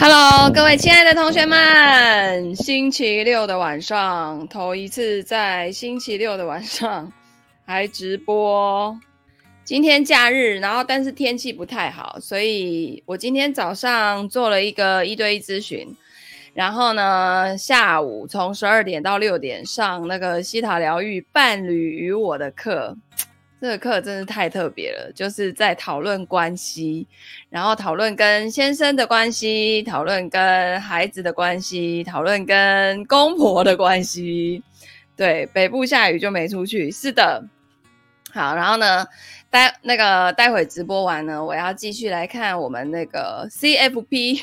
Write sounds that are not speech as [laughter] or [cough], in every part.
Hello，各位亲爱的同学们，星期六的晚上，头一次在星期六的晚上还直播。今天假日，然后但是天气不太好，所以我今天早上做了一个一对一咨询，然后呢，下午从十二点到六点上那个西塔疗愈伴侣与我的课。这个课真是太特别了，就是在讨论关系，然后讨论跟先生的关系，讨论跟孩子的关系，讨论跟公婆的关系。对，北部下雨就没出去。是的，好，然后呢，待那个待会直播完呢，我要继续来看我们那个 CFP。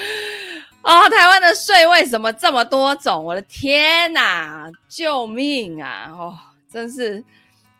[laughs] 哦，台湾的税为什么这么多种？我的天哪，救命啊！哦，真是。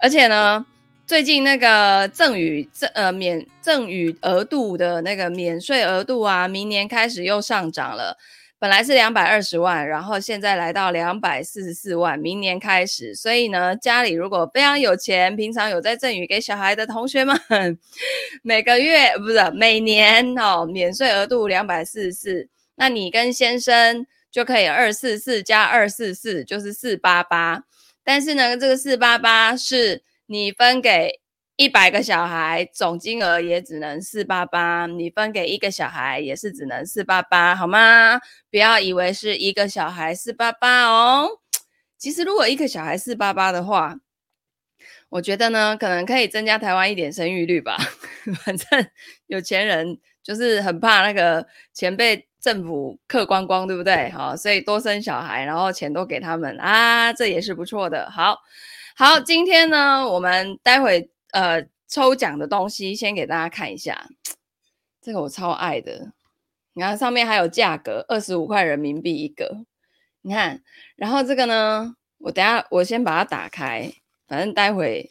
而且呢，最近那个赠与赠呃免赠与额度的那个免税额度啊，明年开始又上涨了。本来是两百二十万，然后现在来到两百四十四万，明年开始。所以呢，家里如果非常有钱，平常有在赠与给小孩的同学们，[laughs] 每个月不是每年哦，免税额度两百四十四，那你跟先生就可以二四四加二四四，就是四八八。但是呢，这个四八八是你分给一百个小孩，总金额也只能四八八。你分给一个小孩也是只能四八八，好吗？不要以为是一个小孩四八八哦。其实如果一个小孩四八八的话，我觉得呢，可能可以增加台湾一点生育率吧。[laughs] 反正有钱人就是很怕那个钱被。政府客光光，对不对？好，所以多生小孩，然后钱都给他们啊，这也是不错的。好，好，今天呢，我们待会呃抽奖的东西先给大家看一下，这个我超爱的，你看上面还有价格，二十五块人民币一个，你看，然后这个呢，我等下我先把它打开，反正待会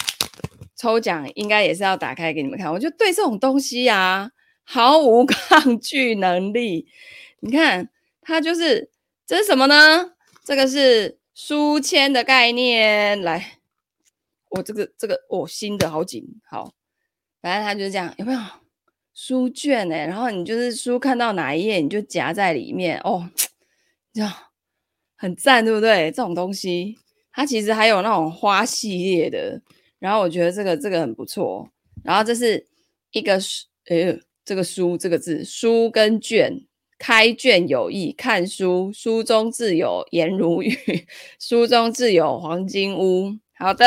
抽奖应该也是要打开给你们看，我就对这种东西啊毫无抗拒能力。你看，它就是这是什么呢？这个是书签的概念。来，我这个这个哦，新的好紧，好，反正它就是这样，有没有书卷呢？然后你就是书看到哪一页，你就夹在里面哦，这样很赞，对不对？这种东西，它其实还有那种花系列的，然后我觉得这个这个很不错。然后这是一个书，哎，这个书这个字，书跟卷。开卷有益，看书，书中自有颜如玉，[laughs] 书中自有黄金屋。好的，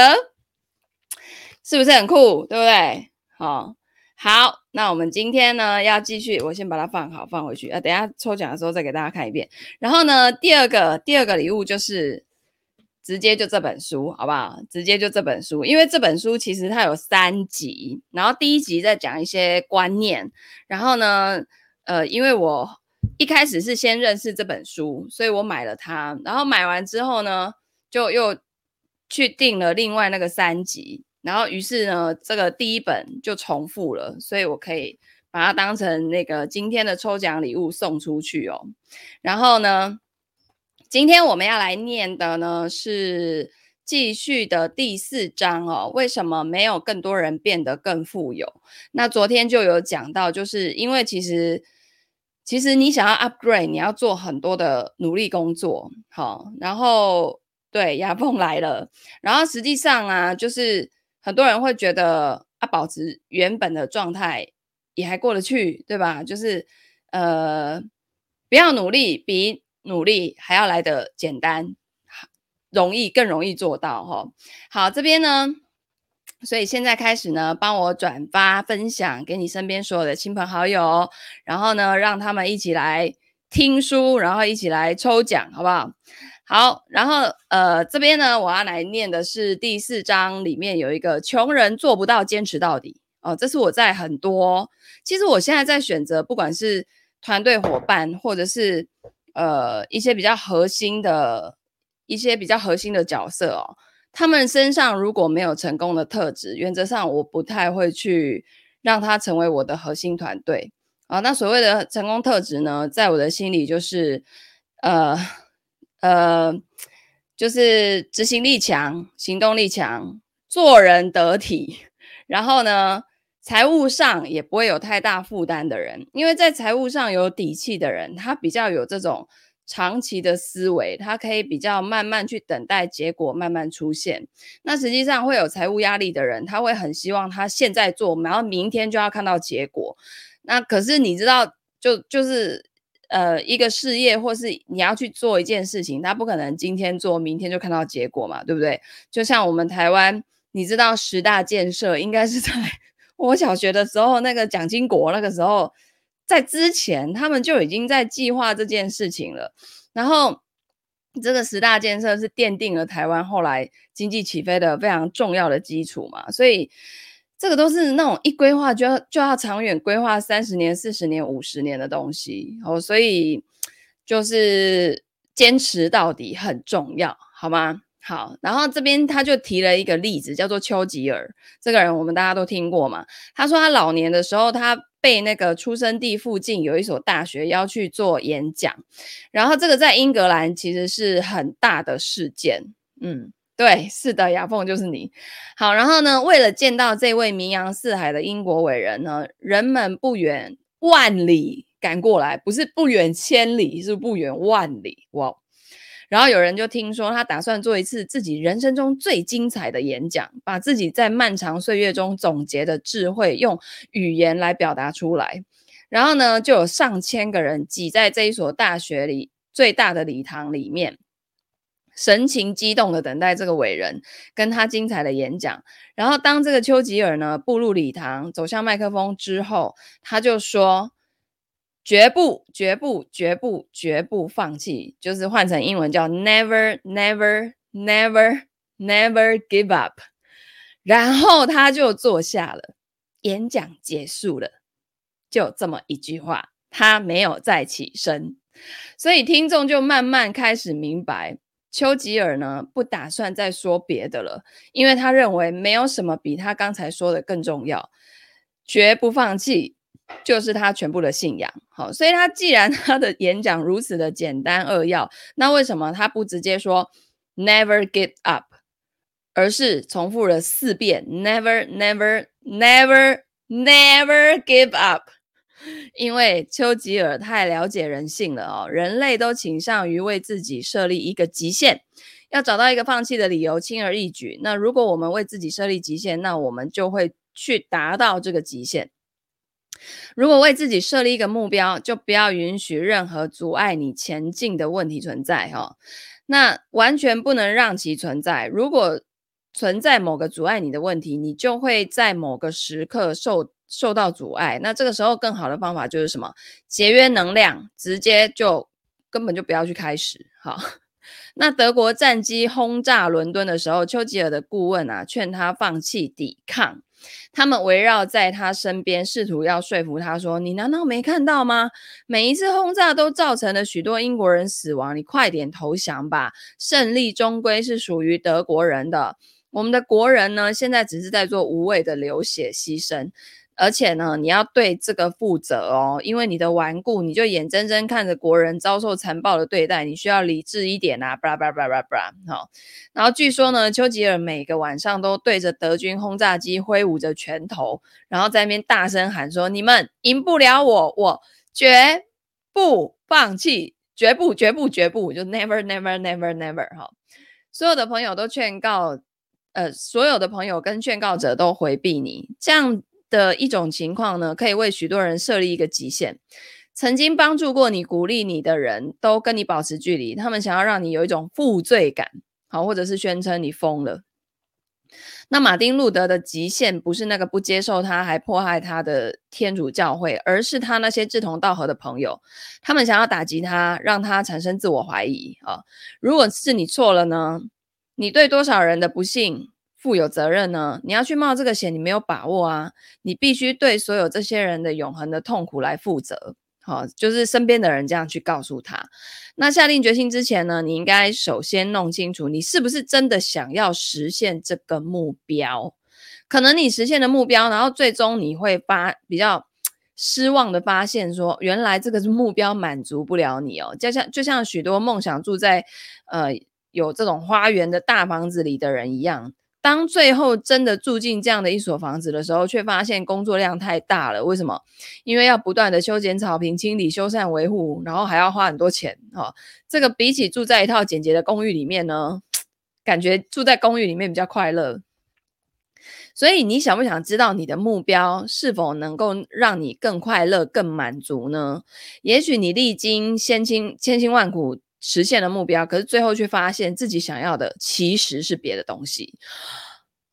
是不是很酷？对不对？好，好，那我们今天呢要继续，我先把它放好，放回去啊。等下抽奖的时候再给大家看一遍。然后呢，第二个第二个礼物就是直接就这本书，好不好？直接就这本书，因为这本书其实它有三集，然后第一集在讲一些观念，然后呢，呃，因为我。一开始是先认识这本书，所以我买了它。然后买完之后呢，就又去订了另外那个三集。然后于是呢，这个第一本就重复了，所以我可以把它当成那个今天的抽奖礼物送出去哦。然后呢，今天我们要来念的呢是继续的第四章哦。为什么没有更多人变得更富有？那昨天就有讲到，就是因为其实。其实你想要 upgrade，你要做很多的努力工作，好，然后对，牙缝来了，然后实际上啊，就是很多人会觉得啊，保持原本的状态也还过得去，对吧？就是呃，不要努力，比努力还要来得简单，容易，更容易做到，哈。好，这边呢。所以现在开始呢，帮我转发分享给你身边所有的亲朋好友，然后呢，让他们一起来听书，然后一起来抽奖，好不好？好，然后呃，这边呢，我要来念的是第四章里面有一个穷人做不到坚持到底哦，这是我在很多，其实我现在在选择，不管是团队伙伴，或者是呃一些比较核心的一些比较核心的角色哦。他们身上如果没有成功的特质，原则上我不太会去让他成为我的核心团队啊。那所谓的成功特质呢，在我的心里就是，呃呃，就是执行力强、行动力强、做人得体，然后呢，财务上也不会有太大负担的人，因为在财务上有底气的人，他比较有这种长期的思维，他可以比较慢慢去等待结果慢慢出现。那实际上会有财务压力的人，他会很希望他现在做，然后明天就要看到结果。那可是你知道，就就是呃一个事业或是你要去做一件事情，他不可能今天做，明天就看到结果嘛，对不对？就像我们台湾，你知道十大建设应该是在。[laughs] 我小学的时候，那个蒋经国那个时候，在之前他们就已经在计划这件事情了。然后，这个十大建设是奠定了台湾后来经济起飞的非常重要的基础嘛。所以，这个都是那种一规划就要就要长远规划三十年、四十年、五十年的东西哦。所以，就是坚持到底很重要，好吗？好，然后这边他就提了一个例子，叫做丘吉尔这个人，我们大家都听过嘛。他说他老年的时候，他被那个出生地附近有一所大学要去做演讲，然后这个在英格兰其实是很大的事件。嗯，对，是的，雅凤就是你。好，然后呢，为了见到这位名扬四海的英国伟人呢，人们不远万里赶过来，不是不远千里，是不远万里。哇！然后有人就听说他打算做一次自己人生中最精彩的演讲，把自己在漫长岁月中总结的智慧用语言来表达出来。然后呢，就有上千个人挤在这一所大学里最大的礼堂里面，神情激动的等待这个伟人跟他精彩的演讲。然后当这个丘吉尔呢步入礼堂，走向麦克风之后，他就说。绝不，绝不，绝不，绝不放弃，就是换成英文叫 never, never, never, never give up。然后他就坐下了，演讲结束了，就这么一句话，他没有再起身。所以听众就慢慢开始明白，丘吉尔呢不打算再说别的了，因为他认为没有什么比他刚才说的更重要，绝不放弃。就是他全部的信仰，好，所以他既然他的演讲如此的简单扼要，那为什么他不直接说 never give up，而是重复了四遍 never never never never give up？因为丘吉尔太了解人性了哦，人类都倾向于为自己设立一个极限，要找到一个放弃的理由，轻而易举。那如果我们为自己设立极限，那我们就会去达到这个极限。如果为自己设立一个目标，就不要允许任何阻碍你前进的问题存在哈。那完全不能让其存在。如果存在某个阻碍你的问题，你就会在某个时刻受受到阻碍。那这个时候，更好的方法就是什么？节约能量，直接就根本就不要去开始哈。[laughs] 那德国战机轰炸伦敦的时候，丘吉尔的顾问啊，劝他放弃抵抗。他们围绕在他身边，试图要说服他说：“你难道没看到吗？每一次轰炸都造成了许多英国人死亡，你快点投降吧！胜利终归是属于德国人的。我们的国人呢，现在只是在做无谓的流血牺牲。”而且呢，你要对这个负责哦，因为你的顽固，你就眼睁睁看着国人遭受残暴的对待，你需要理智一点啊，巴拉巴拉巴拉巴拉，好。然后据说呢，丘吉尔每个晚上都对着德军轰炸机挥舞着拳头，然后在那边大声喊说：“你们赢不了我，我绝不放弃，绝不，绝不，绝不，就 never never never never。”哈，所有的朋友都劝告，呃，所有的朋友跟劝告者都回避你，这样。的一种情况呢，可以为许多人设立一个极限。曾经帮助过你、鼓励你的人都跟你保持距离，他们想要让你有一种负罪感，好，或者是宣称你疯了。那马丁路德的极限不是那个不接受他还迫害他的天主教会，而是他那些志同道合的朋友，他们想要打击他，让他产生自我怀疑啊。如果是你错了呢？你对多少人的不幸负有责任呢？你要去冒这个险，你没有把握啊！你必须对所有这些人的永恒的痛苦来负责。好，就是身边的人这样去告诉他。那下定决心之前呢，你应该首先弄清楚，你是不是真的想要实现这个目标？可能你实现的目标，然后最终你会发比较失望的发现说，原来这个是目标满足不了你哦。就像就像许多梦想住在呃有这种花园的大房子里的人一样。当最后真的住进这样的一所房子的时候，却发现工作量太大了。为什么？因为要不断的修剪草坪、清理、修缮、维护，然后还要花很多钱。哈、这个比起住在一套简洁的公寓里面呢，感觉住在公寓里面比较快乐。所以，你想不想知道你的目标是否能够让你更快乐、更满足呢？也许你历经千辛千辛万苦。实现了目标，可是最后却发现自己想要的其实是别的东西，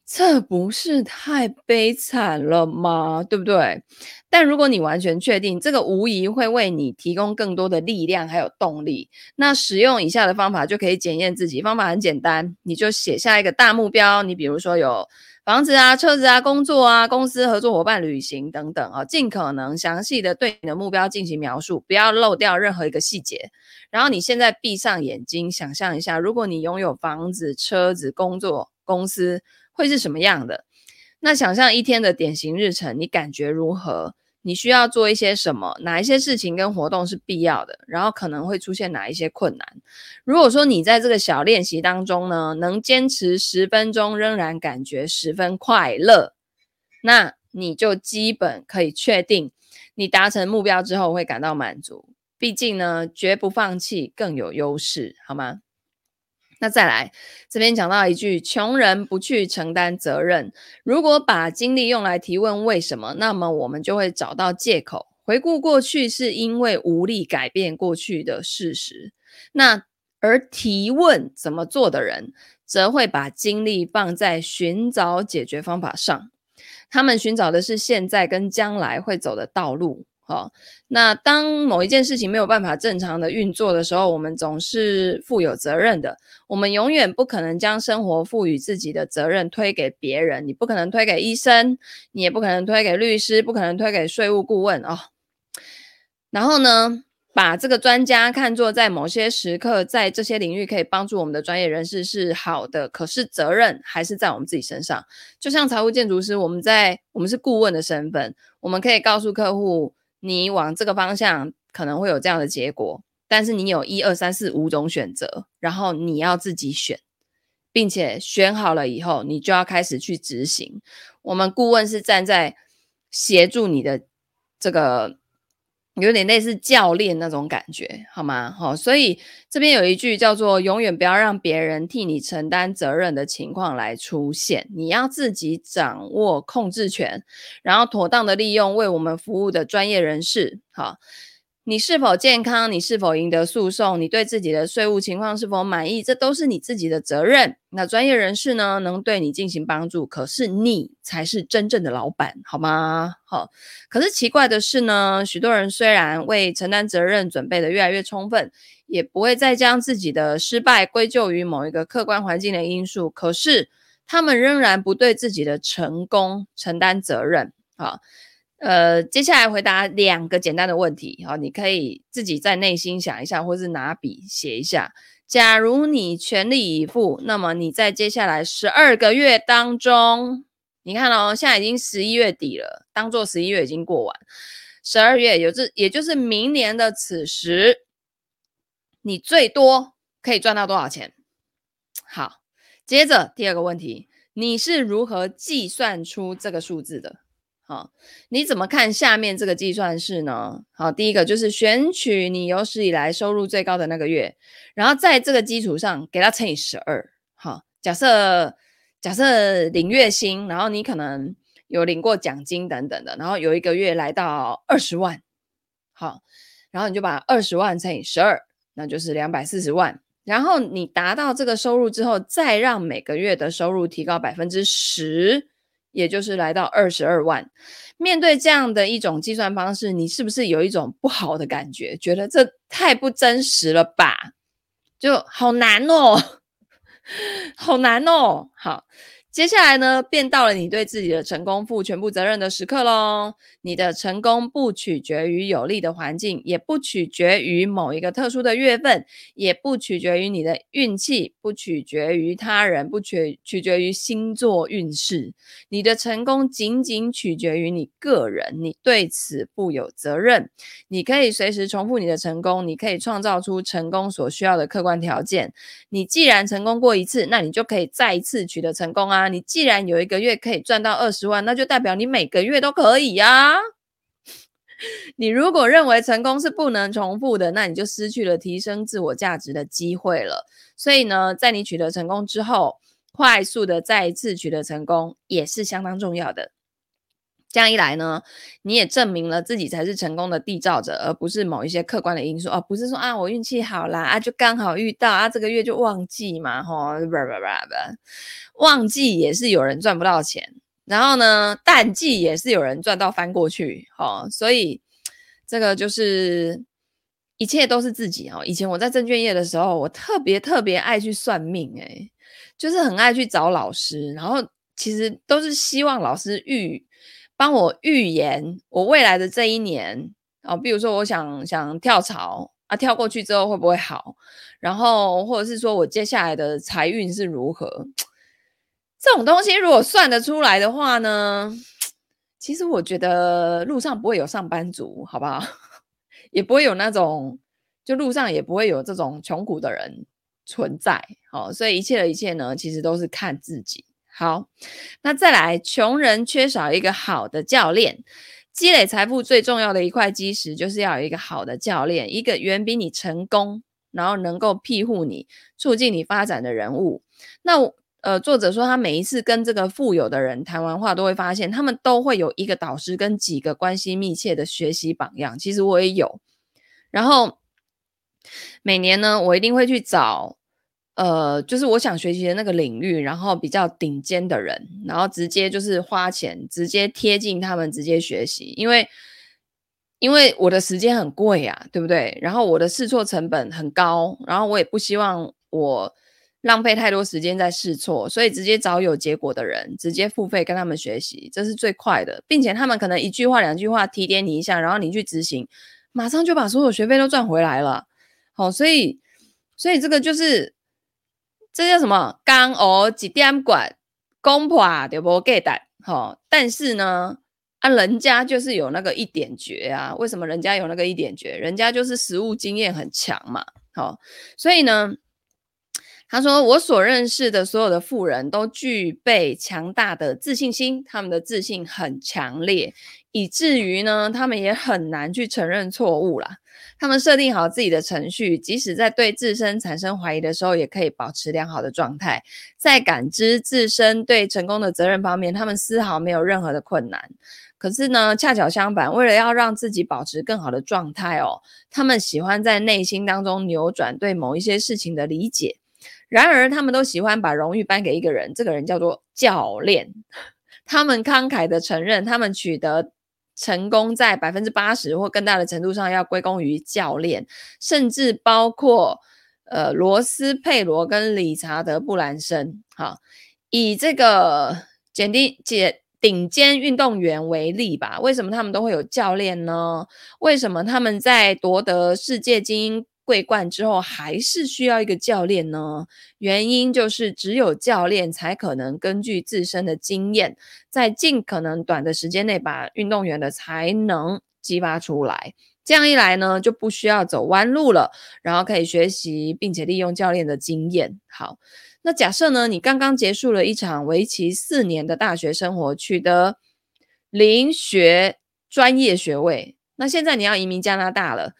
这不是太悲惨了吗？对不对？但如果你完全确定这个无疑会为你提供更多的力量还有动力，那使用以下的方法就可以检验自己。方法很简单，你就写下一个大目标，你比如说有。房子啊，车子啊，工作啊，公司合作伙伴、旅行等等啊，尽可能详细的对你的目标进行描述，不要漏掉任何一个细节。然后你现在闭上眼睛，想象一下，如果你拥有房子、车子、工作、公司，会是什么样的？那想象一天的典型日程，你感觉如何？你需要做一些什么？哪一些事情跟活动是必要的？然后可能会出现哪一些困难？如果说你在这个小练习当中呢，能坚持十分钟，仍然感觉十分快乐，那你就基本可以确定，你达成目标之后会感到满足。毕竟呢，绝不放弃更有优势，好吗？那再来，这边讲到一句：穷人不去承担责任。如果把精力用来提问为什么，那么我们就会找到借口，回顾过去是因为无力改变过去的事实。那而提问怎么做的人，则会把精力放在寻找解决方法上。他们寻找的是现在跟将来会走的道路。好，那当某一件事情没有办法正常的运作的时候，我们总是负有责任的。我们永远不可能将生活赋予自己的责任推给别人。你不可能推给医生，你也不可能推给律师，不可能推给税务顾问哦。然后呢，把这个专家看作在某些时刻在这些领域可以帮助我们的专业人士是好的，可是责任还是在我们自己身上。就像财务建筑师，我们在我们是顾问的身份，我们可以告诉客户。你往这个方向可能会有这样的结果，但是你有一二三四五种选择，然后你要自己选，并且选好了以后，你就要开始去执行。我们顾问是站在协助你的这个。有点类似教练那种感觉，好吗？好，所以这边有一句叫做“永远不要让别人替你承担责任”的情况来出现，你要自己掌握控制权，然后妥当的利用为我们服务的专业人士，好。你是否健康？你是否赢得诉讼？你对自己的税务情况是否满意？这都是你自己的责任。那专业人士呢，能对你进行帮助，可是你才是真正的老板，好吗？好。可是奇怪的是呢，许多人虽然为承担责任准备得越来越充分，也不会再将自己的失败归咎于某一个客观环境的因素，可是他们仍然不对自己的成功承担责任。好。呃，接下来回答两个简单的问题，好，你可以自己在内心想一下，或是拿笔写一下。假如你全力以赴，那么你在接下来十二个月当中，你看哦，现在已经十一月底了，当做十一月已经过完，十二月有这，也就是明年的此时，你最多可以赚到多少钱？好，接着第二个问题，你是如何计算出这个数字的？好，你怎么看下面这个计算式呢？好，第一个就是选取你有史以来收入最高的那个月，然后在这个基础上给它乘以十二。好，假设假设领月薪，然后你可能有领过奖金等等的，然后有一个月来到二十万，好，然后你就把二十万乘以十二，那就是两百四十万。然后你达到这个收入之后，再让每个月的收入提高百分之十。也就是来到二十二万，面对这样的一种计算方式，你是不是有一种不好的感觉？觉得这太不真实了吧？就好难哦，[laughs] 好难哦。好，接下来呢，便到了你对自己的成功负全部责任的时刻喽。你的成功不取决于有利的环境，也不取决于某一个特殊的月份，也不取决于你的运气，不取决于他人，不取取决于星座运势。你的成功仅仅取决于你个人，你对此负有责任。你可以随时重复你的成功，你可以创造出成功所需要的客观条件。你既然成功过一次，那你就可以再一次取得成功啊！你既然有一个月可以赚到二十万，那就代表你每个月都可以呀。你如果认为成功是不能重复的，那你就失去了提升自我价值的机会了。所以呢，在你取得成功之后，快速的再一次取得成功也是相当重要的。这样一来呢，你也证明了自己才是成功的缔造者，而不是某一些客观的因素。哦，不是说啊，我运气好啦，啊，就刚好遇到啊，这个月就旺季嘛，吼，不不不不，旺季也是有人赚不到钱，然后呢，淡季也是有人赚到翻过去，吼，所以这个就是一切都是自己哦。以前我在证券业的时候，我特别特别爱去算命，诶，就是很爱去找老师，然后其实都是希望老师预。帮我预言我未来的这一年啊，比如说我想想跳槽啊，跳过去之后会不会好？然后或者是说我接下来的财运是如何？这种东西如果算得出来的话呢，其实我觉得路上不会有上班族，好不好？[laughs] 也不会有那种，就路上也不会有这种穷苦的人存在。好，所以一切的一切呢，其实都是看自己。好，那再来，穷人缺少一个好的教练。积累财富最重要的一块基石，就是要有一个好的教练，一个远比你成功，然后能够庇护你、促进你发展的人物。那呃，作者说他每一次跟这个富有的人谈完话，都会发现他们都会有一个导师跟几个关系密切的学习榜样。其实我也有，然后每年呢，我一定会去找。呃，就是我想学习的那个领域，然后比较顶尖的人，然后直接就是花钱，直接贴近他们，直接学习，因为因为我的时间很贵啊，对不对？然后我的试错成本很高，然后我也不希望我浪费太多时间在试错，所以直接找有结果的人，直接付费跟他们学习，这是最快的，并且他们可能一句话两句话提点你一下，然后你去执行，马上就把所有学费都赚回来了。好，所以所以这个就是。这叫什么？刚哦几点管公婆就不给的，好，但是呢，啊，人家就是有那个一点绝啊。为什么人家有那个一点绝？人家就是实务经验很强嘛，好，所以呢，他说我所认识的所有的富人都具备强大的自信心，他们的自信很强烈，以至于呢，他们也很难去承认错误啦。他们设定好自己的程序，即使在对自身产生怀疑的时候，也可以保持良好的状态。在感知自身对成功的责任方面，他们丝毫没有任何的困难。可是呢，恰巧相反，为了要让自己保持更好的状态哦，他们喜欢在内心当中扭转对某一些事情的理解。然而，他们都喜欢把荣誉颁给一个人，这个人叫做教练。他们慷慨地承认，他们取得。成功在百分之八十或更大的程度上要归功于教练，甚至包括呃罗斯佩罗跟理查德布兰森。好，以这个简丁简顶尖运动员为例吧，为什么他们都会有教练呢？为什么他们在夺得世界精英桂冠之后，还是需要一个教练呢？原因就是只有教练才可能根据自身的经验，在尽可能短的时间内把运动员的才能激发出来。这样一来呢，就不需要走弯路了，然后可以学习并且利用教练的经验。好，那假设呢，你刚刚结束了一场为期四年的大学生活，取得零学专业学位，那现在你要移民加拿大了。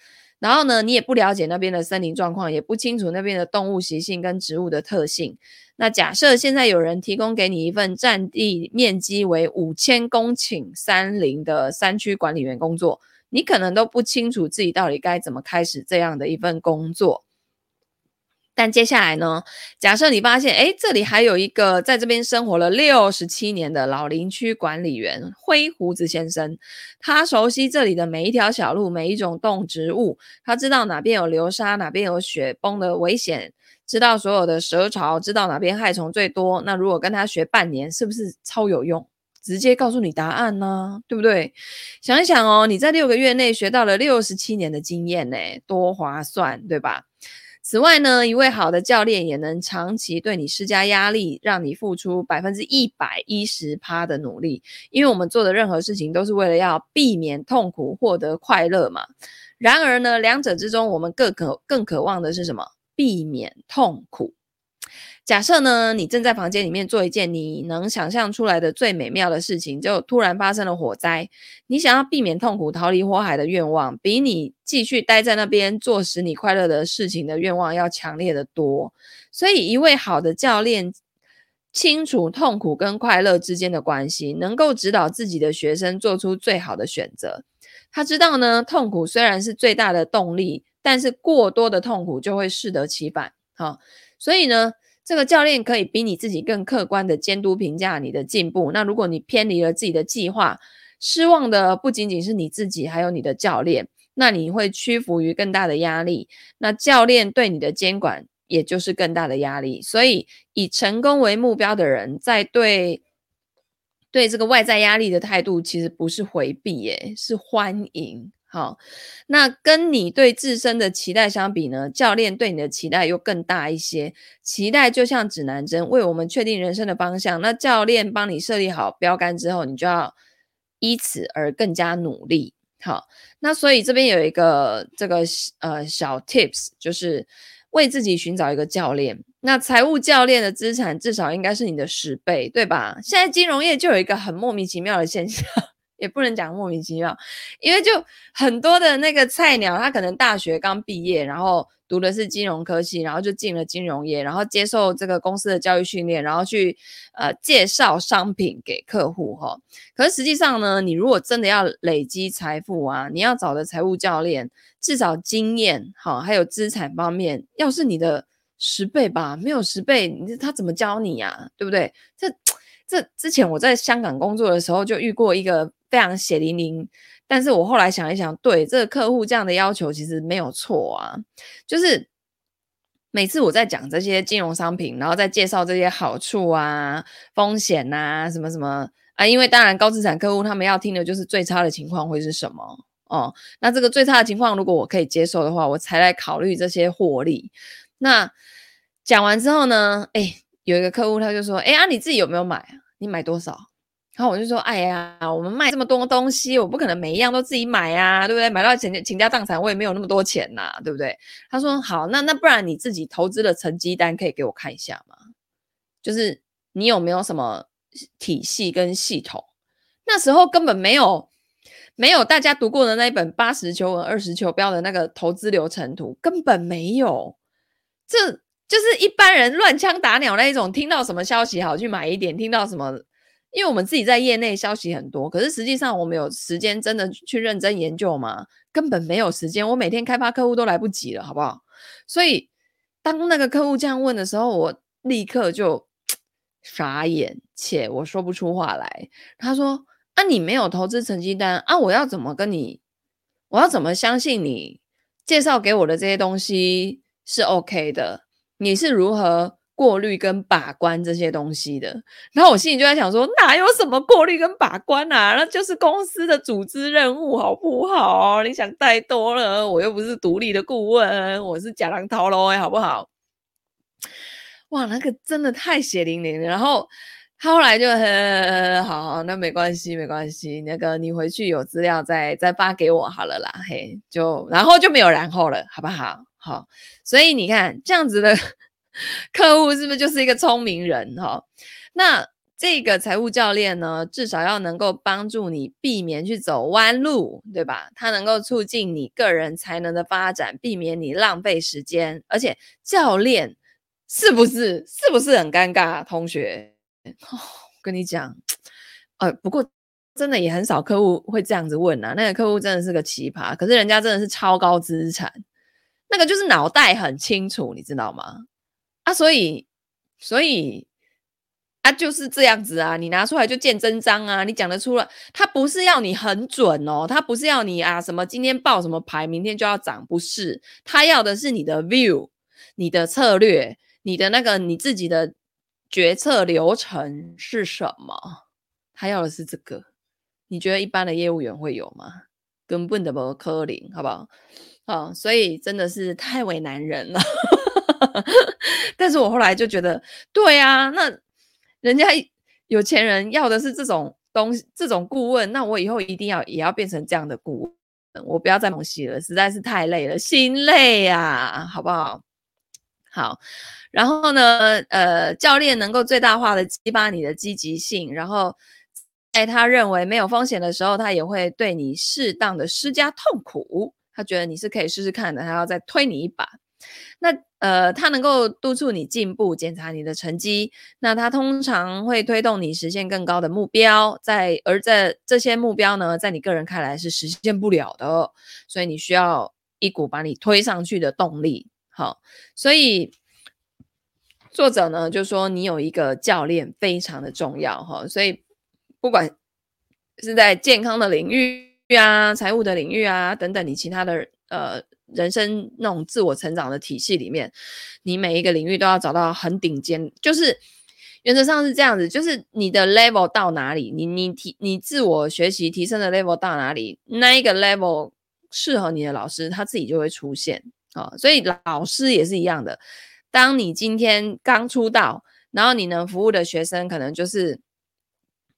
然后呢，你也不了解那边的森林状况，也不清楚那边的动物习性跟植物的特性。那假设现在有人提供给你一份占地面积为五千公顷山林的山区管理员工作，你可能都不清楚自己到底该怎么开始这样的一份工作。但接下来呢？假设你发现，诶，这里还有一个在这边生活了六十七年的老林区管理员灰胡子先生，他熟悉这里的每一条小路、每一种动植物，他知道哪边有流沙，哪边有雪崩的危险，知道所有的蛇潮，知道哪边害虫最多。那如果跟他学半年，是不是超有用？直接告诉你答案呢、对不对？想一想哦，你在六个月内学到了六十七年的经验呢，多划算，对吧？此外呢，一位好的教练也能长期对你施加压力，让你付出百分之一百一十趴的努力，因为我们做的任何事情都是为了要避免痛苦，获得快乐嘛。然而呢，两者之中，我们更渴更渴望的是什么？避免痛苦。假设呢，你正在房间里面做一件你能想象出来的最美妙的事情，就突然发生了火灾。你想要避免痛苦、逃离火海的愿望，比你继续待在那边做使你快乐的事情的愿望要强烈得多。所以，一位好的教练清楚痛苦跟快乐之间的关系，能够指导自己的学生做出最好的选择。他知道呢，痛苦虽然是最大的动力，但是过多的痛苦就会适得其反。好，所以呢。这个教练可以比你自己更客观的监督评价你的进步。那如果你偏离了自己的计划，失望的不仅仅是你自己，还有你的教练。那你会屈服于更大的压力，那教练对你的监管也就是更大的压力。所以，以成功为目标的人，在对对这个外在压力的态度，其实不是回避，耶，是欢迎。好，那跟你对自身的期待相比呢？教练对你的期待又更大一些。期待就像指南针，为我们确定人生的方向。那教练帮你设立好标杆之后，你就要依此而更加努力。好，那所以这边有一个这个呃小 tips，就是为自己寻找一个教练。那财务教练的资产至少应该是你的十倍，对吧？现在金融业就有一个很莫名其妙的现象。也不能讲莫名其妙，因为就很多的那个菜鸟，他可能大学刚毕业，然后读的是金融科系，然后就进了金融业，然后接受这个公司的教育训练，然后去呃介绍商品给客户哈。可是实际上呢，你如果真的要累积财富啊，你要找的财务教练，至少经验哈，还有资产方面，要是你的十倍吧，没有十倍，你他怎么教你呀？对不对？这这之前我在香港工作的时候就遇过一个。非常血淋淋，但是我后来想一想，对这个客户这样的要求其实没有错啊。就是每次我在讲这些金融商品，然后再介绍这些好处啊、风险啊、什么什么啊，因为当然高资产客户他们要听的就是最差的情况会是什么哦。那这个最差的情况如果我可以接受的话，我才来考虑这些获利。那讲完之后呢，哎，有一个客户他就说，哎啊，你自己有没有买啊？你买多少？然后我就说，哎呀，我们卖这么多东西，我不可能每一样都自己买啊，对不对？买到倾倾家荡产，我也没有那么多钱呐、对不对？他说好，那那不然你自己投资的成绩单可以给我看一下吗？就是你有没有什么体系跟系统？那时候根本没有，没有大家读过的那一本八十求稳二十求标的那个投资流程图，根本没有。这就是一般人乱枪打鸟那一种，听到什么消息好去买一点，听到什么。因为我们自己在业内消息很多，可是实际上我们有时间真的去认真研究吗？根本没有时间。我每天开发客户都来不及了，好不好？所以当那个客户这样问的时候，我立刻就傻眼，且我说不出话来。他说：“啊，你没有投资成绩单啊，我要怎么跟你？我要怎么相信你介绍给我的这些东西是 OK 的？你是如何？”过滤跟把关这些东西的，然后我心里就在想说，哪有什么过滤跟把关啊？那就是公司的组织任务，好不好？你想太多了，我又不是独立的顾问，我是假狼头喽，好不好？哇，那个真的太血淋淋了。然后他后来就呵呵，好 [laughs] 好，那没关系，没关系，那个你回去有资料再再发给我好了啦，嘿，就然后就没有然后了，好不好？好，所以你看这样子的。客户是不是就是一个聪明人哈？那这个财务教练呢，至少要能够帮助你避免去走弯路，对吧？他能够促进你个人才能的发展，避免你浪费时间。而且教练是不是是不是很尴尬？同学，[laughs] 哦，跟你讲，呃，不过真的也很少客户会这样子问啊。那个客户真的是个奇葩，可是人家真的是超高资产，那个就是脑袋很清楚，你知道吗？啊，所以，所以，啊，就是这样子啊，你拿出来就见真章啊，你讲得出来，他不是要你很准哦，他不是要你啊，什么今天报什么牌，明天就要涨，不是，他要的是你的 view，你的策略，你的那个你自己的决策流程是什么？他要的是这个。你觉得一般的业务员会有吗？根本的不可能，好不好？哦，所以真的是太为难人了。[laughs] 但是我后来就觉得，对啊，那人家有钱人要的是这种东西，这种顾问，那我以后一定要也要变成这样的顾问，我不要再东西了，实在是太累了，心累啊，好不好？好，然后呢，呃，教练能够最大化的激发你的积极性，然后。在他认为没有风险的时候，他也会对你适当的施加痛苦。他觉得你是可以试试看的，他要再推你一把。那呃，它能够督促你进步，检查你的成绩。那它通常会推动你实现更高的目标。在而在这些目标呢，在你个人看来是实现不了的，所以你需要一股把你推上去的动力。好，所以作者呢就说你有一个教练非常的重要哈，所以。不管是在健康的领域啊、财务的领域啊等等，你其他的呃人生那种自我成长的体系里面，你每一个领域都要找到很顶尖，就是原则上是这样子，就是你的 level 到哪里，你你提你自我学习提升的 level 到哪里，那一个 level 适合你的老师，他自己就会出现啊、哦。所以老师也是一样的，当你今天刚出道，然后你能服务的学生可能就是。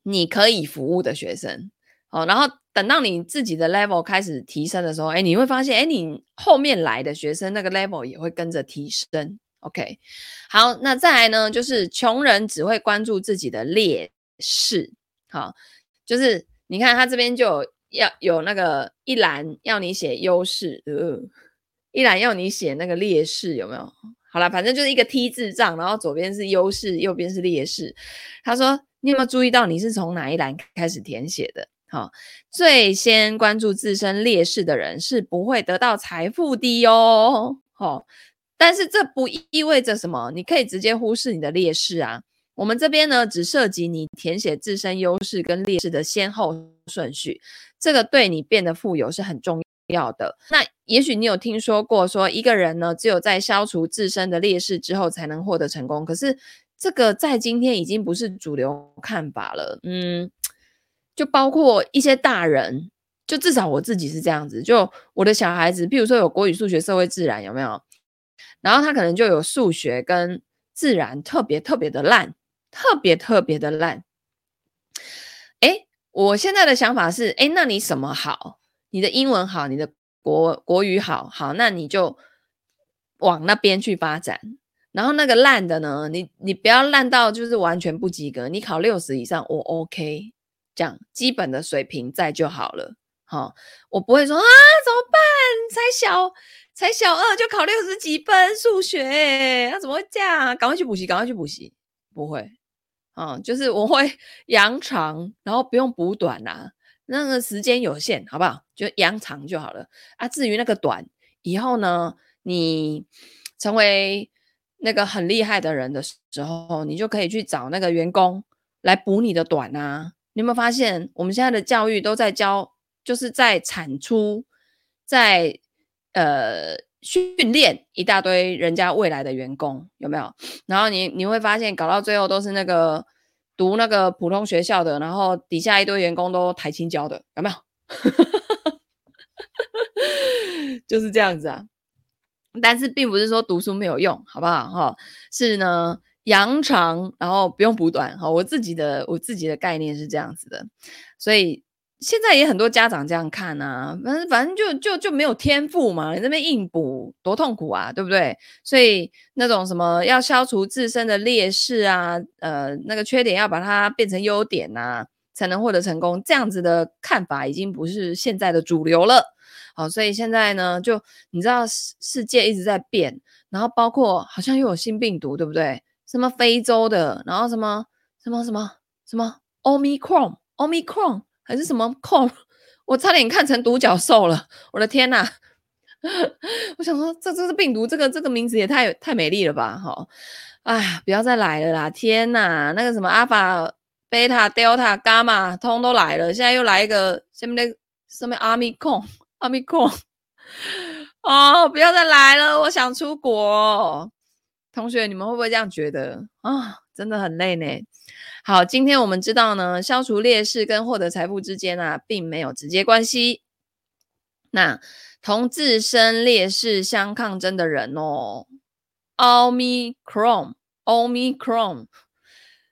你可以服务的学生，哦，然后等到你自己的 level 开始提升的时候，哎，你会发现，哎，你后面来的学生那个 level 也会跟着提升。OK，好，那再来呢，就是穷人只会关注自己的劣势，好，就是你看他这边就有要有那个一栏要你写优势，呃，一栏要你写那个劣势，有没有？好了，反正就是一个 T 字账，然后左边是优势，右边是劣势。他说。你有没有注意到你是从哪一栏开始填写的？好，最先关注自身劣势的人是不会得到财富的哟。好，但是这不意味着什么，你可以直接忽视你的劣势啊。我们这边呢，只涉及你填写自身优势跟劣势的先后顺序，这个对你变得富有是很重要的。那也许你有听说过，说一个人呢，只有在消除自身的劣势之后，才能获得成功。可是。这个在今天已经不是主流看法了，嗯，就包括一些大人，就至少我自己是这样子，就我的小孩子，譬如说有国语、数学、社会、自然，有没有？然后他可能就有数学跟自然特别特别的烂，特别特别的烂。诶，我现在的想法是，诶，那你什么好？你的英文好，你的国国语好，好，那你就往那边去发展。然后那个烂的呢，你你不要烂到就是完全不及格，你考六十以上我 OK，这样基本的水平在就好了。好，我不会说啊怎么办？才小才小二就考六十几分数学，那怎么会这样？赶快去补习，赶快去补习。不会，啊，就是我会 [laughs] 扬长，然后不用补短呐、那个时间有限，好不好？就扬长就好了啊。至于那个短，以后呢，你成为。那个很厉害的人的时候，你就可以去找那个员工来补你的短啊！你有没有发现，我们现在的教育都在教，就是在产出，在呃训练一大堆人家未来的员工，有没有？然后你你会发现，搞到最后都是那个读那个普通学校的，然后底下一堆员工都台清教的，有没有？[laughs] 就是这样子啊。但是并不是说读书没有用，好不好？哈，是呢，扬长，然后不用补短。哈，我自己的我自己的概念是这样子的，所以现在也很多家长这样看啊，反正反正就就就没有天赋嘛，你那边硬补多痛苦啊，对不对？所以那种什么要消除自身的劣势啊，呃，那个缺点要把它变成优点呐、才能获得成功，这样子的看法已经不是现在的主流了。好，所以现在呢，就你知道世世界一直在变，然后包括好像又有新病毒，对不对？什么非洲的，然后什么什么什么什么 Omicron Omicron 还是什么 Con，[laughs] 我差点看成独角兽了，我的天呐！[laughs] 我想说，这这是病毒，这个这个名字也太太美丽了吧？哈，哎呀，不要再来了啦！天呐，那个什么 Alpha、Beta、Delta、Gamma 通都来了，现在又来一个下面那什么 [laughs] Omicron。阿米克，哦，不要再来了！我想出国。同学，你们会不会这样觉得啊？真的很累呢。好，今天我们知道呢，消除劣势跟获得财富之间啊，并没有直接关系。那同自身劣势相抗争的人哦，Omicron，Omicron，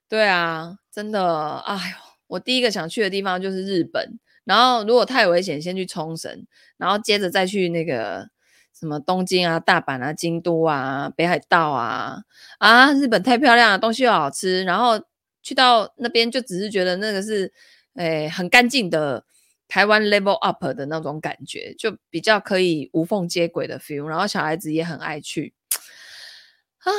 对啊，真的，哎呦，我第一个想去的地方就是日本，然后如果太危险，先去冲绳，然后接着再去那个。什么东京啊、大阪啊、京都啊、北海道啊啊！日本太漂亮了，东西又好吃，然后去到那边就只是觉得那个是诶、很干净的台湾 level up 的那种感觉，就比较可以无缝接轨的 feel。然后小孩子也很爱去啊，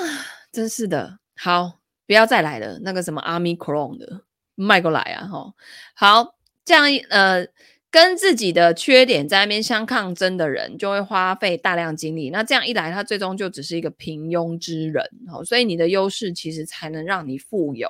真是的。好，不要再来了，那个什么 Omicron 的卖过来啊！哈，好，这样呃。跟自己的缺点在那边相抗争的人，就会花费大量精力。那这样一来，他最终就只是一个平庸之人。哦，所以你的优势其实才能让你富有。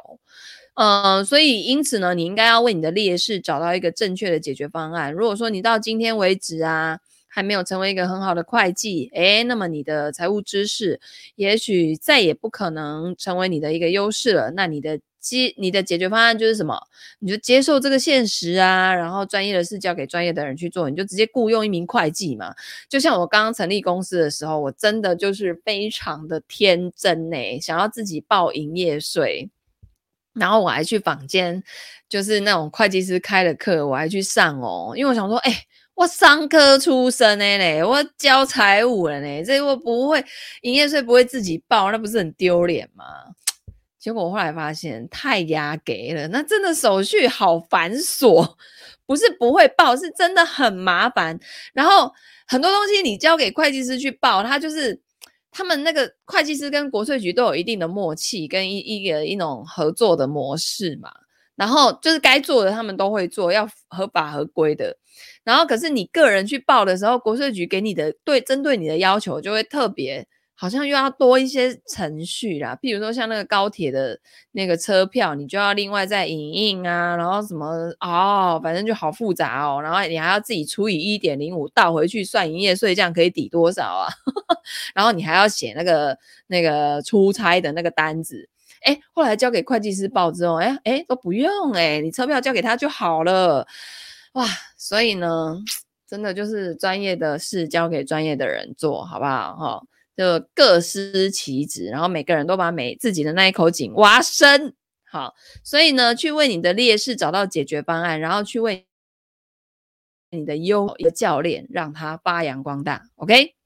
呃，所以因此呢，你应该要为你的劣势找到一个正确的解决方案。如果说你到今天为止啊，还没有成为一个很好的会计，诶，那么你的财务知识也许再也不可能成为你的一个优势了。那你的。接你的解决方案就是什么？你就接受这个现实啊，然后专业的事交给专业的人去做，你就直接雇佣一名会计嘛。就像我刚刚成立公司的时候，我真的就是非常的天真诶，想要自己报营业税，然后我还去坊间，就是那种会计师开的课，我还去上哦，因为我想说，哎，我商科出身的嘞，我教财务了呢，这我不会营业税不会自己报，那不是很丢脸吗？结果我后来发现太压给了，那真的手续好繁琐，不是不会报，是真的很麻烦。然后很多东西你交给会计师去报，他就是他们那个会计师跟国税局都有一定的默契跟一一个一种合作的模式嘛。然后就是该做的他们都会做，要合法合规的。然后可是你个人去报的时候，国税局给你的对针对你的要求就会特别。好像又要多一些程序啦，譬如说像那个高铁的那个车票，你就要另外再影印啊，然后什么哦，反正就好复杂哦，然后你还要自己除以一点零五倒回去算营业税，这样可以抵多少啊？[laughs] 然后你还要写那个那个出差的那个单子，诶，后来交给会计师报之后，诶诶都不用诶，你车票交给他就好了，哇！所以呢，[tsk] 真的就是专业的事交给专业的人做好不好？哈。就各司其职，然后每个人都把每自己的那一口井挖深，好，所以呢，去为你的劣势找到解决方案，然后去为你的优一个教练，让他发扬光大。OK，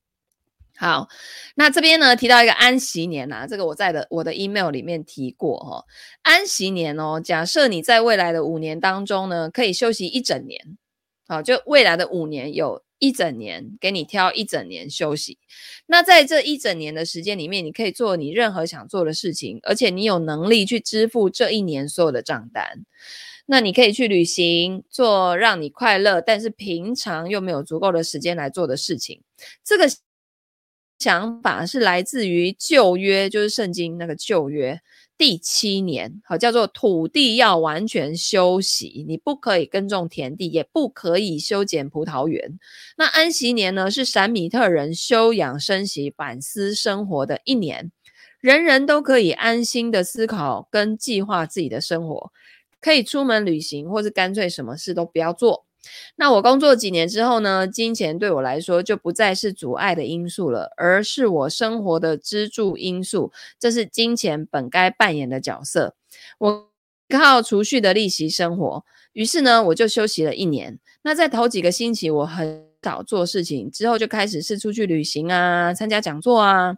好，那这边呢提到一个安息年啊，这个我在的我的 email 里面提过哈、哦，安息年哦，假设你在未来的五年当中呢，可以休息一整年，好，就未来的五年有。一整年给你挑一整年休息，那在这一整年的时间里面，你可以做你任何想做的事情，而且你有能力去支付这一年所有的账单。那你可以去旅行，做让你快乐，但是平常又没有足够的时间来做的事情。这个想法是来自于旧约，就是圣经那个旧约。第七年，好，叫做土地要完全休息，你不可以耕种田地，也不可以修剪葡萄园。那安息年呢，是闪米特人休养生息、反思生活的一年，人人都可以安心的思考跟计划自己的生活，可以出门旅行，或是干脆什么事都不要做。那我工作几年之后呢，金钱对我来说就不再是阻碍的因素了，而是我生活的支柱因素。这是金钱本该扮演的角色。我靠储蓄的利息生活，于是呢，我就休息了一年。那在头几个星期，我很少做事情，之后就开始是出去旅行啊，参加讲座啊，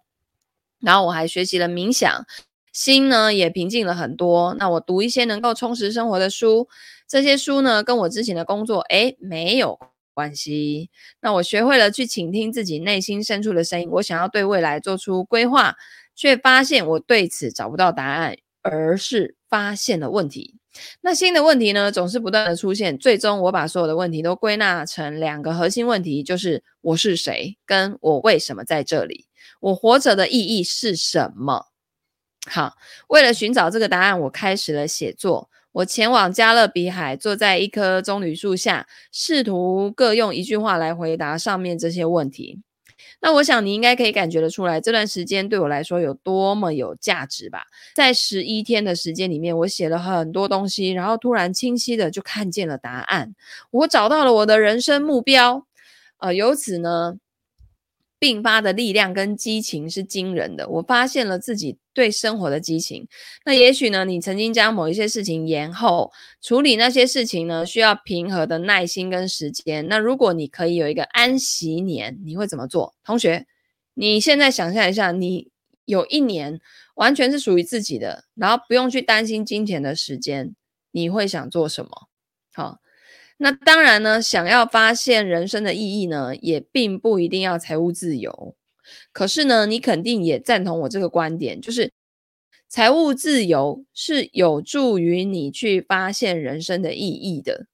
然后我还学习了冥想。心呢也平静了很多。那我读一些能够充实生活的书，这些书呢跟我之前的工作诶没有关系。那我学会了去倾听自己内心深处的声音。我想要对未来做出规划，却发现我对此找不到答案，而是发现了问题。那新的问题呢总是不断的出现，最终我把所有的问题都归纳成两个核心问题，就是我是谁，跟我为什么在这里，我活着的意义是什么。好，为了寻找这个答案，我开始了写作。我前往加勒比海，坐在一棵棕榈树下，试图各用一句话来回答上面这些问题。那我想你应该可以感觉得出来，这段时间对我来说有多么有价值吧。在十一天的时间里面，我写了很多东西，然后突然清晰的就看见了答案，我找到了我的人生目标。呃，由此呢，并发的力量跟激情是惊人的。我发现了自己对生活的激情。那也许呢，你曾经将某一些事情延后处理，那些事情呢，需要平和的耐心跟时间。那如果你可以有一个安息年，你会怎么做？同学，你现在想象一下，你有一年完全是属于自己的，然后不用去担心金钱的时间，你会想做什么？好。那当然呢，想要发现人生的意义呢，也并不一定要财务自由。可是呢，你肯定也赞同我这个观点，就是财务自由是有助于你去发现人生的意义的。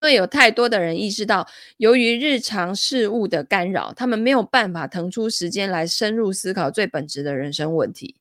因为有太多的人意识到，由于日常事务的干扰，他们没有办法腾出时间来深入思考最本质的人生问题。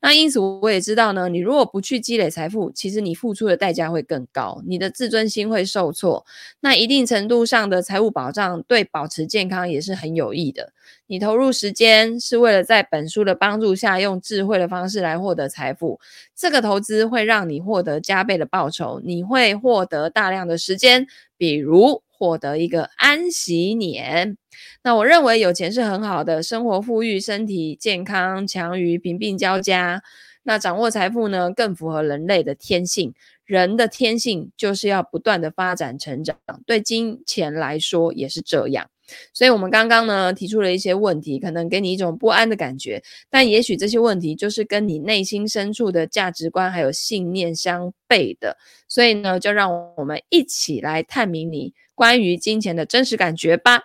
那因此，我也知道呢，你如果不去积累财富，其实你付出的代价会更高，你的自尊心会受挫。那一定程度上的财务保障对保持健康也是很有益的。你投入时间是为了在本书的帮助下，用智慧的方式来获得财富。这个投资会让你获得加倍的报酬，你会获得大量的时间，比如获得一个安息年。那我认为有钱是很好的，生活富裕，身体健康，强于贫病交加。那掌握财富呢，更符合人类的天性。人的天性就是要不断的发展成长，对金钱来说也是这样。所以，我们刚刚呢提出了一些问题，可能给你一种不安的感觉，但也许这些问题就是跟你内心深处的价值观还有信念相悖的。所以呢，就让我们一起来探明你关于金钱的真实感觉吧。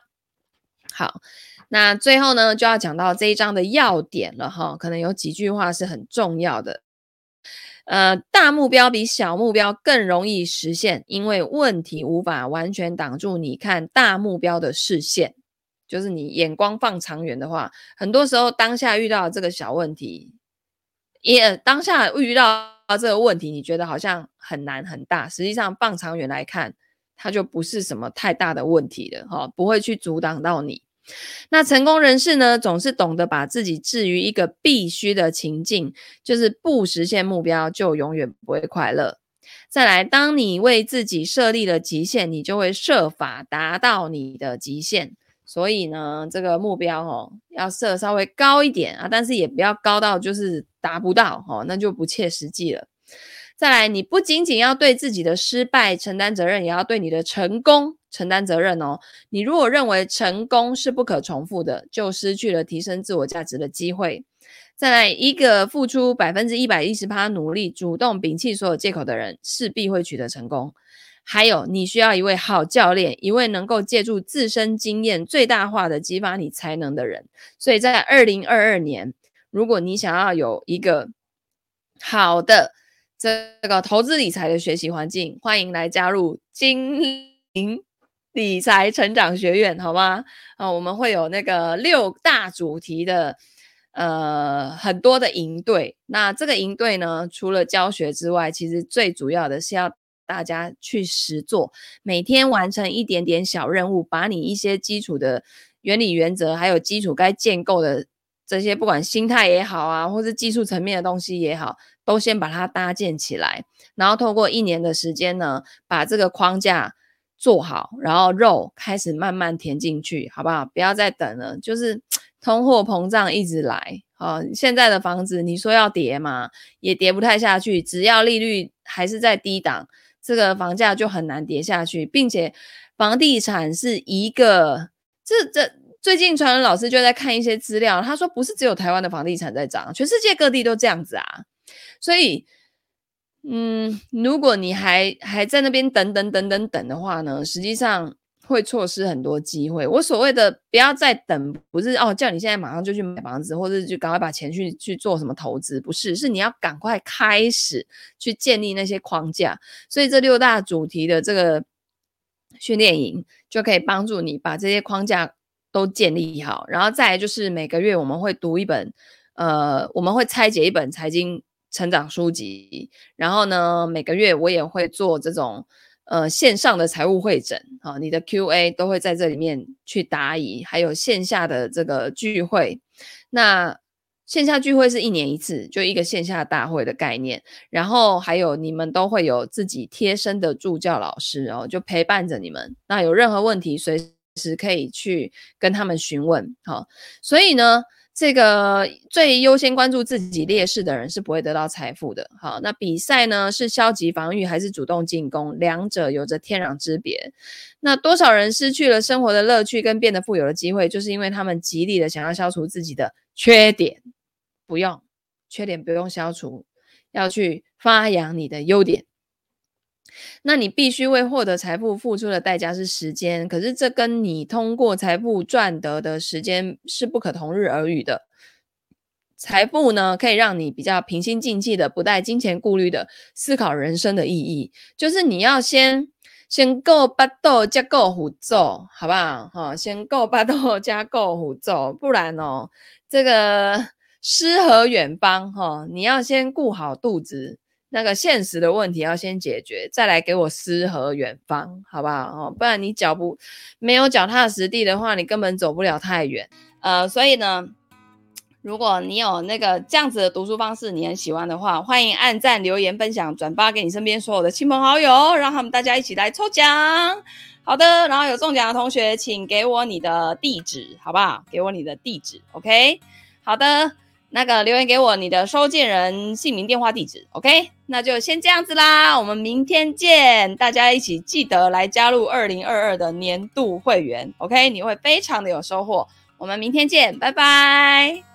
好，那最后呢，就要讲到这一章的要点了哈，可能有几句话是很重要的。呃，大目标比小目标更容易实现，因为问题无法完全挡住你看大目标的视线。就是你眼光放长远的话，很多时候当下遇到这个小问题，也当下遇到这个问题，你觉得好像很难很大，实际上放长远来看。它就不是什么太大的问题了，哈，不会去阻挡到你。那成功人士呢，总是懂得把自己置于一个必须的情境，就是不实现目标就永远不会快乐。再来，当你为自己设立了极限，你就会设法达到你的极限。所以呢，这个目标哦，要设稍微高一点啊，但是也不要高到就是达不到，哈，那就不切实际了。再来，你不仅仅要对自己的失败承担责任，也要对你的成功承担责任哦。你如果认为成功是不可重复的，就失去了提升自我价值的机会。再来，一个付出百分之一百一十趴努力，主动摒弃所有借口的人，势必会取得成功。还有，你需要一位好教练，一位能够借助自身经验最大化的激发你才能的人。所以在二零二二年，如果你想要有一个好的。这个投资理财的学习环境，欢迎来加入精灵理财成长学院，好吗？啊，我们会有那个六大主题的，呃，很多的营队。那这个营队呢，除了教学之外，其实最主要的是要大家去实做，每天完成一点点小任务，把你一些基础的原理原则，还有基础该建构的这些，不管心态也好啊，或是技术层面的东西也好。都先把它搭建起来，然后透过一年的时间呢，把这个框架做好，然后肉开始慢慢填进去，好不好？不要再等了，就是 [tsk] 通货膨胀一直来，好，现在的房子你说要跌嘛，也跌不太下去，只要利率还是在低档，这个房价就很难跌下去，并且房地产是一个，这这最近传人老师就在看一些资料，他说不是只有台湾的房地产在涨，全世界各地都这样子啊。所以，嗯，如果你还还在那边等等等等等的话呢，实际上会错失很多机会。我所谓的不要再等，不是哦，叫你现在马上就去买房子，或者就赶快把钱去去做什么投资，不是，是你要赶快开始去建立那些框架。所以这六大主题的这个训练营就可以帮助你把这些框架都建立好，然后再来就是每个月我们会读一本，呃，我们会拆解一本财经。成长书籍，然后呢，每个月我也会做这种呃线上的财务会诊，好，你的 Q&A 都会在这里面去答疑，还有线下的这个聚会，那。线下聚会是一年一次，就一个线下大会的概念。然后还有你们都会有自己贴身的助教老师哦，就陪伴着你们。那有任何问题，随时可以去跟他们询问。好，所以呢，这个最优先关注自己劣势的人是不会得到财富的。好，那比赛呢，是消极防御还是主动进攻？两者有着天壤之别。那多少人失去了生活的乐趣跟变得富有的机会，就是因为他们极力的想要消除自己的缺点。不用，缺点不用消除，要去发扬你的优点。那你必须为获得财富付出的代价是时间，可是这跟你通过财富赚得的时间是不可同日而语的。财富呢，可以让你比较平心静气的，不带金钱顾虑的思考人生的意义。就是你要先先够巴豆加够虎咒，好不好？哈，先够巴豆加够虎咒，不然哦，这个。[laughs] 诗和远方，哈，你要先顾好肚子，那个现实的问题要先解决，再来给我诗和远方，好不好？哦，不然你脚不没有脚踏实地的话，你根本走不了太远。呃，所以呢，如果你有那个这样子的读书方式，你很喜欢的话，欢迎按赞、留言、分享、转发给你身边所有的亲朋好友，让他们大家一起来抽奖。好的，然后有中奖的同学，请给我你的地址，好不好？给我你的地址，OK？好的。那个留言给我你的收件人姓名、电话、地址，OK？那就先这样子啦，我们明天见，大家一起记得来加入二零二二的年度会员，OK？你会非常的有收获，我们明天见，拜拜。